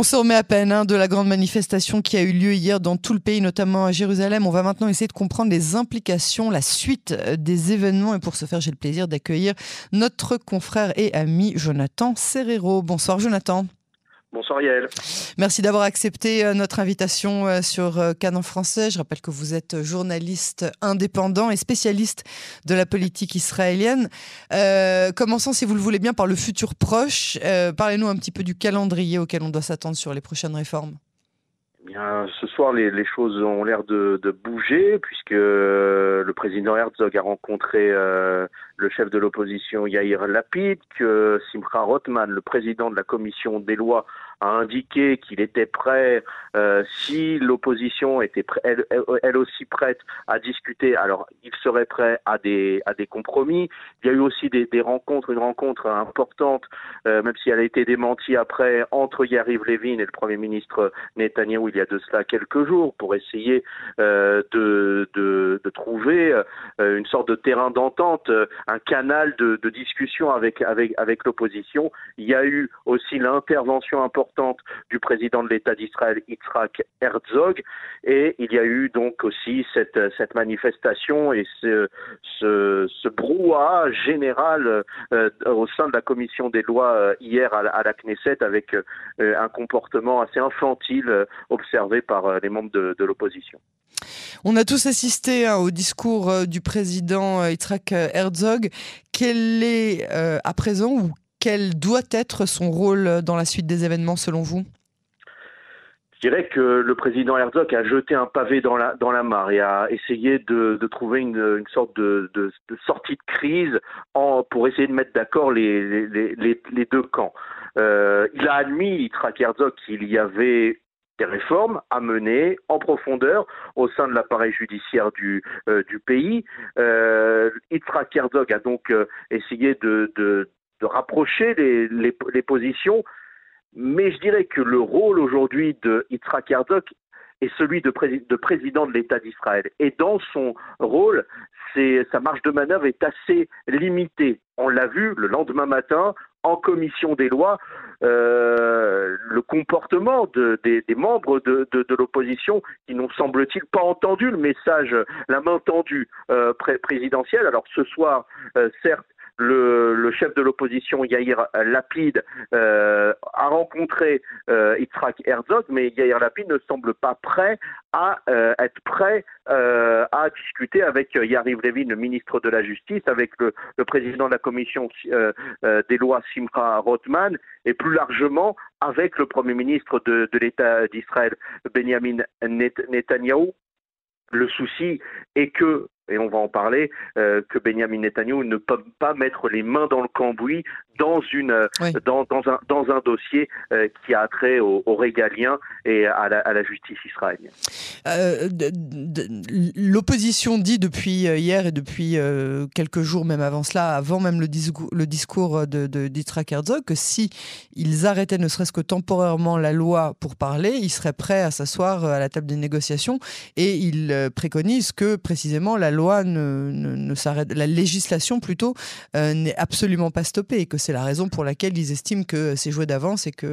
On se remet à peine hein, de la grande manifestation qui a eu lieu hier dans tout le pays, notamment à Jérusalem. On va maintenant essayer de comprendre les implications, la suite euh, des événements. Et pour ce faire, j'ai le plaisir d'accueillir notre confrère et ami Jonathan Serrero. Bonsoir Jonathan. Bonsoir Yael. Merci d'avoir accepté euh, notre invitation euh, sur euh, Canon français. Je rappelle que vous êtes journaliste indépendant et spécialiste de la politique israélienne. commençons, si vous le voulez bien, par le futur proche. Parlez-nous un petit peu du calendrier auquel on doit s'attendre sur les prochaines réformes. Ce soir, les, choses ont l'air de, bouger puisque le président Herzog a rencontré le chef de l'opposition Yair Lapid, que Simcha Rothman, le président de la commission des lois, a indiqué qu'il était prêt, euh, si l'opposition était elle, elle, aussi prête à discuter, alors il serait prêt à des, à des compromis. Il y a eu aussi des, des rencontres, une rencontre importante, euh, même si elle a été démentie après, entre Yariv Levin et le Premier ministre Netanyahu il y a de cela quelques jours, pour essayer euh, de, de, de, trouver euh, une sorte de terrain d'entente un canal de, discussion avec, avec, avec l'opposition. Il y a eu aussi l'intervention importante du président de l'État d'Israël, Yitzhak Herzog, et il y a eu donc aussi cette, cette manifestation et ce, ce, brouhaha général euh, au sein de la commission des lois euh, hier à, la Knesset avec euh, un comportement assez infantile observé par les membres de l'opposition. On a tous assisté hein, au discours du président Yitzhak Herzog. Quel est à présent ou quel doit être son rôle dans la suite des événements selon vous? Je dirais que le président Herzog a jeté un pavé dans la, dans la mare et a essayé de, trouver une, sorte de, sortie de crise pour essayer de mettre d'accord les, les, deux camps. il a admis, Yitzhak Herzog, qu'il y avait des réformes à mener en profondeur au sein de l'appareil judiciaire du, euh, du pays. Euh, Yitzhak Herzog a donc euh, essayé de, de, de rapprocher les, positions, mais je dirais que le rôle aujourd'hui de Yitzhak Herzog est celui de, de président de l'État d'Israël. Et dans son rôle, sa marge de manœuvre est assez limitée. On l'a vu le lendemain matin en commission des lois, euh, le comportement de, des, membres de, de, l'opposition qui n'ont, semble-t-il, pas entendu le message, la main tendue euh, présidentielle. Alors ce soir, euh, certes, le, chef de l'opposition Yair Lapid euh, a rencontré euh, Yitzhak Herzog, mais Yair Lapid ne semble pas prêt à euh, être prêt euh, à discuter avec Yariv Levin, le ministre de la Justice, avec le, président de la commission des lois Simcha Rothman, et plus largement avec le premier ministre de, de l'État d'Israël, Benjamin Netanyahu. Le souci est que et on va en parler, euh, que Benjamin Netanyahu ne peut pas mettre les mains dans le cambouis dans, une, euh, dans, dans, un, dans un dossier euh, qui a trait aux au régaliens et à la, à la justice israélienne. L'opposition dit depuis hier et depuis quelques jours, même avant cela, avant même le discours, le discours de, de Herzog, que si ils arrêtaient ne serait-ce que temporairement la loi pour parler, ils seraient prêts à s'asseoir à la table des négociations et ils préconisent que précisément la loi ne, ne, s'arrête, la législation plutôt euh, n'est absolument pas stoppée et que c'est la raison pour laquelle ils estiment que c'est joué d'avance et qu'il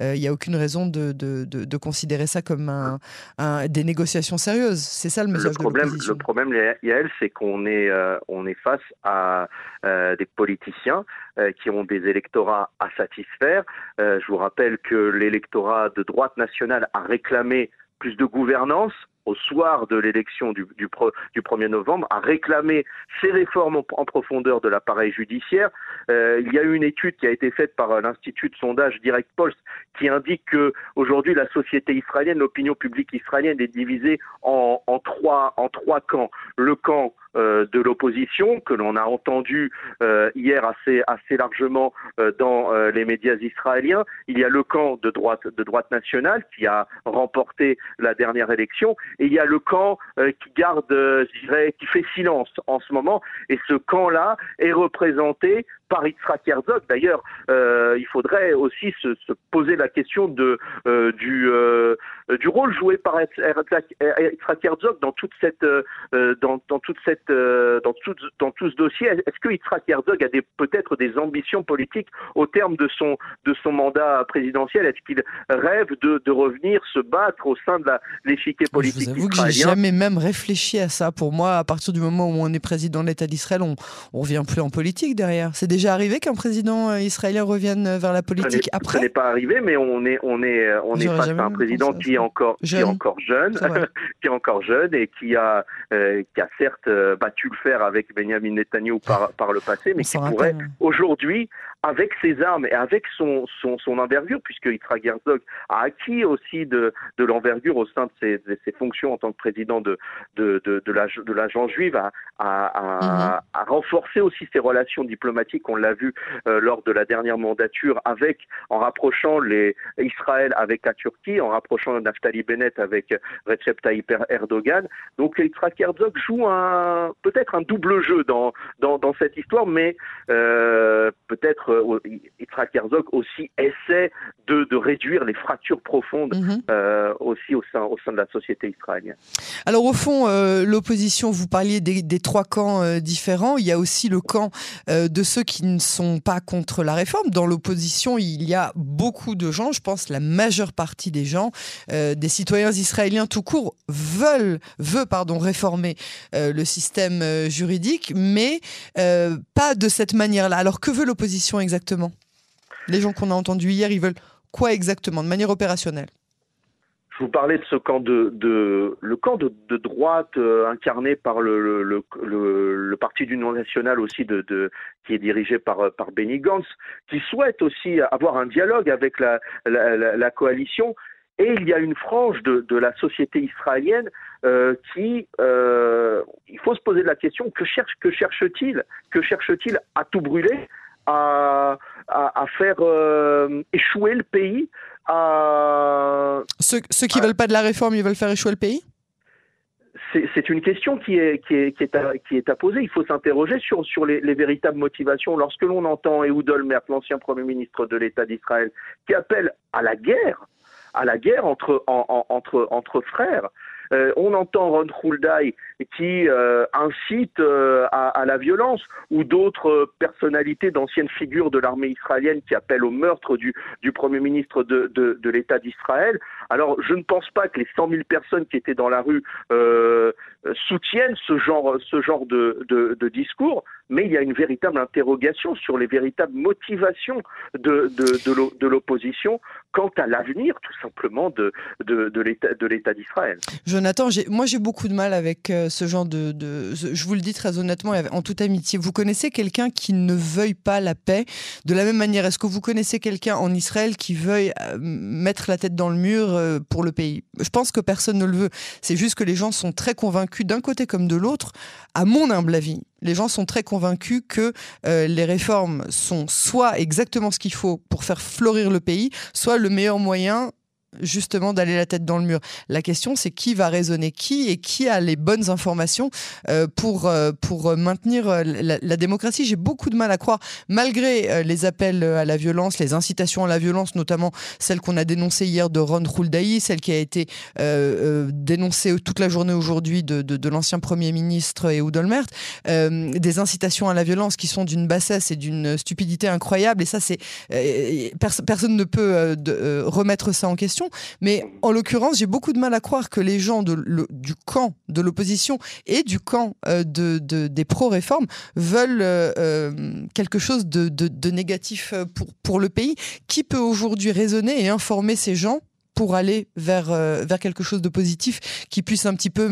euh, n'y a aucune raison de, de, de, considérer ça comme un, des négociations sérieuses. C'est ça le message le problème, de Le problème, Yael, c'est qu'on est, euh, on est face à des politiciens qui ont des électorats à satisfaire. je vous rappelle que l'électorat de droite nationale a réclamé plus de gouvernance au soir de l'élection du, du, 1er novembre, a réclamé ces réformes en, profondeur de l'appareil judiciaire. Euh, il y a eu une étude qui a été faite par euh, l'Institut de sondage Direct Pulse qui indique que aujourd'hui la société israélienne, l'opinion publique israélienne est divisée en, en, trois, en trois camps. Le camp euh, de l'opposition que l'on a entendu euh, hier assez assez largement euh, dans les médias israéliens. Il y a le camp de droite de droite nationale qui a remporté la dernière élection et il y a le camp qui garde, je dirais, qui fait silence en ce moment. Et ce camp-là est représenté par Yitzhak Herzog. D'ailleurs, euh, il faudrait aussi se, se, poser la question de, euh, du, euh, du rôle joué par Yitzhak Herzog dans toute cette, euh, dans, dans, toute cette, euh, dans, tout, dans tout ce dossier. Est-ce que Yitzhak Herzog a peut-être des ambitions politiques au terme de son, de son mandat présidentiel Est-ce qu'il rêve de, de, revenir se battre au sein de l'échiquier politique Je vous avoue que j'ai jamais même réfléchi à ça. Pour moi, à partir du moment où on est président de l'État d'Israël, on ne revient plus en politique derrière. C'est déjà arrivé qu'un président euh, israélien revienne vers la politique après Ce n'est pas arrivé, mais on est, on est, on est face à un président qui est encore, jeune. qui est encore jeune, qui est encore jeune et qui a, euh, qui a certes euh, battu le fer avec Benjamin Netanyahu par, par le passé, mais qui pourrait aujourd'hui avec ses armes et avec son, son, son envergure, puisque Yitzhak Herzog a acquis aussi de, de l'envergure au sein de ses, de ses, fonctions en tant que président de, de, de, de l'agence juive, a, a, a, mhm. renforcé aussi ses relations diplomatiques, on l'a vu euh, lors de la dernière mandature, avec en rapprochant les, Israël avec la Turquie, en rapprochant Naftali Bennett avec Recep Tayyip Erdogan. Donc Yitzhak Herzog joue un peut-être un double jeu dans, dans, dans cette histoire, mais euh, peut-être euh, Yitzhak Herzog aussi essaie de, de réduire les fractures profondes mhm. euh, aussi au sein, au sein de la société israélienne. Alors au fond, euh, l'opposition, vous parliez des, des trois camps euh, différents, il y a aussi le camp de ceux qui ne sont pas contre la réforme. Dans l'opposition, il y a beaucoup de gens, je pense la majeure partie des gens, des citoyens israéliens tout court, veulent, veut, pardon, réformer le système juridique, mais pas de cette manière-là. Alors que veut l'opposition exactement? Les gens qu'on a entendus hier, ils veulent quoi exactement, de manière opérationnelle? Je vous parlais de ce camp de, de le camp de, de droite euh, incarné par le, le, le, parti d'union nationale aussi de, de, qui est dirigé par par Benny Gantz, qui souhaite aussi avoir un dialogue avec la, la coalition. Et il y a une frange de, de la société israélienne euh, qui, euh, il faut se poser la question que cherche que cherche-t-il? Que cherche-t-il à tout brûler? À, à, à faire euh, échouer le pays. À... Ceux, ceux qui ne veulent pas de la réforme, ils veulent faire échouer le pays? C'est une question qui est, qui est, qui est, à, qui est à poser. Il faut s'interroger sur, sur les, les, véritables motivations. Lorsque l'on entend Ehud Olmert, l'ancien Premier ministre de l'État d'Israël, qui appelle à la guerre, à la guerre entre, en, en, entre, entre frères, euh, on entend Ron Hulday qui euh, incite euh, à, la violence, ou d'autres personnalités d'anciennes figures de l'armée israélienne qui appellent au meurtre du, Premier ministre de, de, l'État d'Israël. Alors, je ne pense pas que les 100 000 personnes qui étaient dans la rue soutiennent ce genre, ce genre de, de, discours, mais il y a une véritable interrogation sur les véritables motivations de, de, l'opposition quant à l'avenir, tout simplement, de, de, l'État d'Israël. Jonathan, moi j'ai beaucoup de mal avec euh, ce genre de, Je vous le dis très honnêtement, en toute amitié. Vous connaissez quelqu'un qui ne veuille pas la paix? De la même manière, est-ce que vous connaissez quelqu'un en Israël qui veuille euh, mettre la tête dans le mur euh, pour le pays? Je pense que personne ne le veut. C'est juste que les gens sont très convaincus d'un côté comme de l'autre, à mon humble avis, les gens sont très convaincus que euh, les réformes sont soit exactement ce qu'il faut pour faire fleurir le pays, soit le meilleur moyen justement d'aller la tête dans le mur. La question, c'est qui va raisonner qui et qui a les bonnes informations euh, pour, euh, pour maintenir euh, la, la démocratie. J'ai beaucoup de mal à croire, malgré les appels à la violence, les incitations à la violence, notamment celle qu'on a dénoncée hier de Ron Huldaï, celle qui a été dénoncée toute la journée aujourd'hui de, de, l'ancien Premier ministre Olmert, des incitations à la violence qui sont d'une bassesse et d'une stupidité incroyable. Et ça, c'est pers personne ne peut remettre ça en question. Mais en l'occurrence, j'ai beaucoup de mal à croire que les gens du camp de l'opposition et du camp euh, de, de, des pro-réformes veulent euh, euh, quelque chose de, négatif pour, le pays. Qui peut aujourd'hui raisonner et informer ces gens pour aller vers, quelque chose de positif qui puisse un petit peu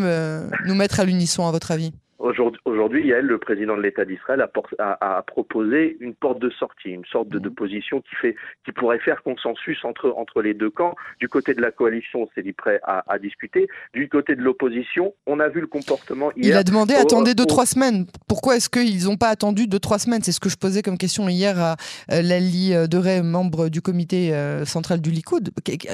nous mettre à l'unisson, à votre avis? Aujourd'hui, Yael, le président de l'État d'Israël, a, a, a, proposé une porte de sortie, une sorte de, de, mmh. position qui, fait, qui pourrait faire consensus entre, entre les deux camps. Du côté de la coalition, c'est dit prêt à, à, discuter. Du côté de l'opposition, on a vu le comportement hier. Il a demandé au, attendez deux, au... trois semaines. Pourquoi est-ce qu'ils n'ont pas attendu deux, trois semaines? C'est ce que je posais comme question hier à euh, Lali Deray, membre du comité euh, central du Likoud.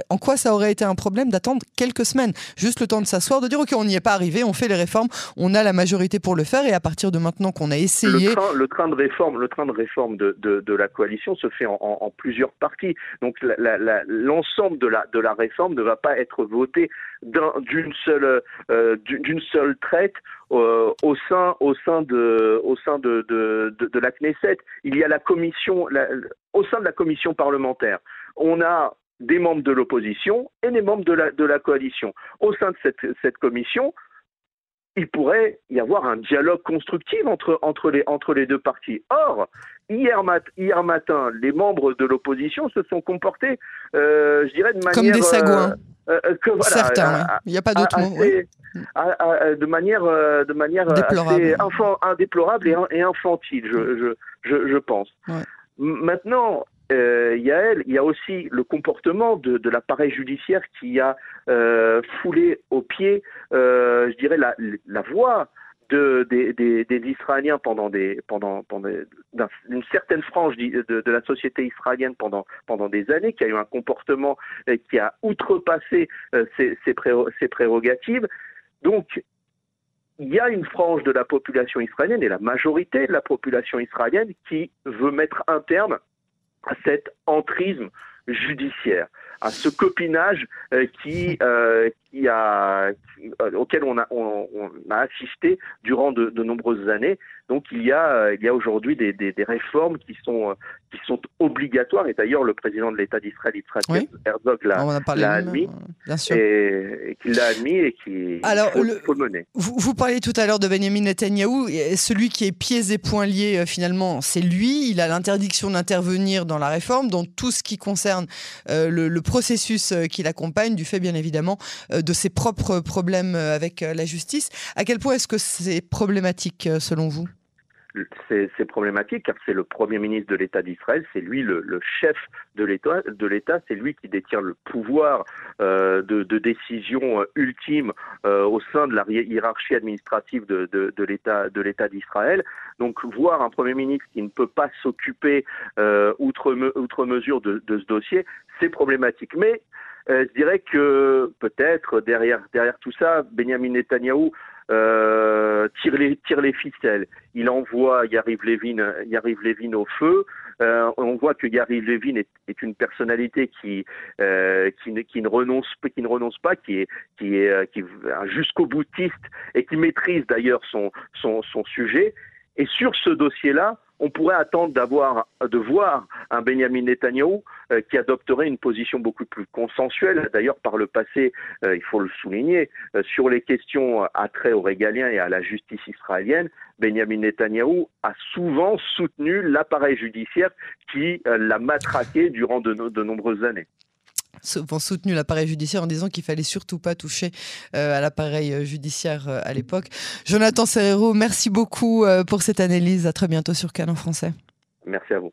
En quoi ça aurait été un problème d'attendre quelques semaines? Juste le temps de s'asseoir, de dire OK, on n'y est pas arrivé, on fait les réformes, on a la majorité pour le faire et à partir de maintenant qu'on a essayé. Le train, de réforme, le train de réforme de, de, la coalition se fait en, plusieurs parties. Donc l'ensemble de la, de la réforme ne va pas être voté d'une seule, euh, d'une seule traite euh, au sein, au sein de, au sein de, de, de, la Knesset. Il y a la commission, au sein de la commission parlementaire, on a des membres de l'opposition et des membres de la, de la coalition. Au sein de cette, cette commission, il pourrait y avoir un dialogue constructif entre, entre, les, entre les deux parties. Or, hier, mat, hier matin, les membres de l'opposition se sont comportés, euh, je dirais, de manière... Comme des sagouins. Euh, euh, que, voilà, Certains, il n'y a pas d'autre mot. de manière, de manière assez indéplorable et, et infantile, je, je, je, je pense. Ouais. Maintenant, euh, il y a aussi le comportement de, l'appareil judiciaire qui a euh, foulé au pied, euh, je dirais, la, voix de, des, Israéliens pendant, des, une certaine frange de, la société israélienne pendant, des années, qui a eu un comportement qui a outrepassé ses, ses, prérogatives. Donc, il y a une frange de la population israélienne et la majorité de la population israélienne qui veut mettre un terme cet entrisme judiciaire, à ce copinage euh, qui, euh, qui a, euh, auquel on a, on, a assisté durant de, de, nombreuses années. Donc il y a, il y a aujourd'hui des, des, des, réformes qui sont, qui sont obligatoires. Et d'ailleurs, le président de l'État d'Israël, Yitzhak Herzog, l'a admis. Bien sûr. Et, qu'il l'a admis et qui Alors, faut, le, faut mener. Vous, vous parliez tout à l'heure de Benjamin Netanyahou. Celui qui est pieds et poings liés, finalement, c'est lui. Il a l'interdiction d'intervenir dans la réforme, dans tout ce qui concerne euh, le, le, processus qui l'accompagne, du fait, bien évidemment, de ses propres problèmes avec euh, la justice. À quel point est-ce que c'est problématique euh, selon vous? C'est problématique car c'est le premier ministre de l'État d'Israël, c'est lui le, chef de l'État, c'est lui qui détient le pouvoir euh, de, décision euh, ultime euh, au sein de la hiérarchie administrative de, l'État d'Israël. Donc voir un premier ministre qui ne peut pas s'occuper euh, outre, mesure de ce dossier, c'est problématique. Mais euh, je dirais que peut-être derrière, derrière tout ça, Benjamin Netanyahou euh, tire, les, tire les ficelles. Il envoie Yariv Levin, au feu. Euh, on voit que Yariv Levin est, une personnalité qui, qui, ne, renonce, qui ne renonce pas, qui est, qui est, qui est jusqu'au boutiste et qui maîtrise d'ailleurs son, son, son sujet. Et sur ce dossier-là, on pourrait attendre de voir un Benjamin Netanyahu euh, qui adopterait une position beaucoup plus consensuelle. D'ailleurs, par le passé, euh, il faut le souligner, euh, sur les questions à trait aux régaliens et à la justice israélienne, Benjamin Netanyahu a souvent soutenu l'appareil judiciaire qui l'a matraqué durant de nombreuses années souvent soutenu l'appareil judiciaire en disant qu'il fallait surtout pas toucher euh, à l'appareil euh, judiciaire euh, à l'époque. Jonathan Serrero, merci beaucoup pour cette analyse. À très bientôt sur Canon Français. Merci à vous.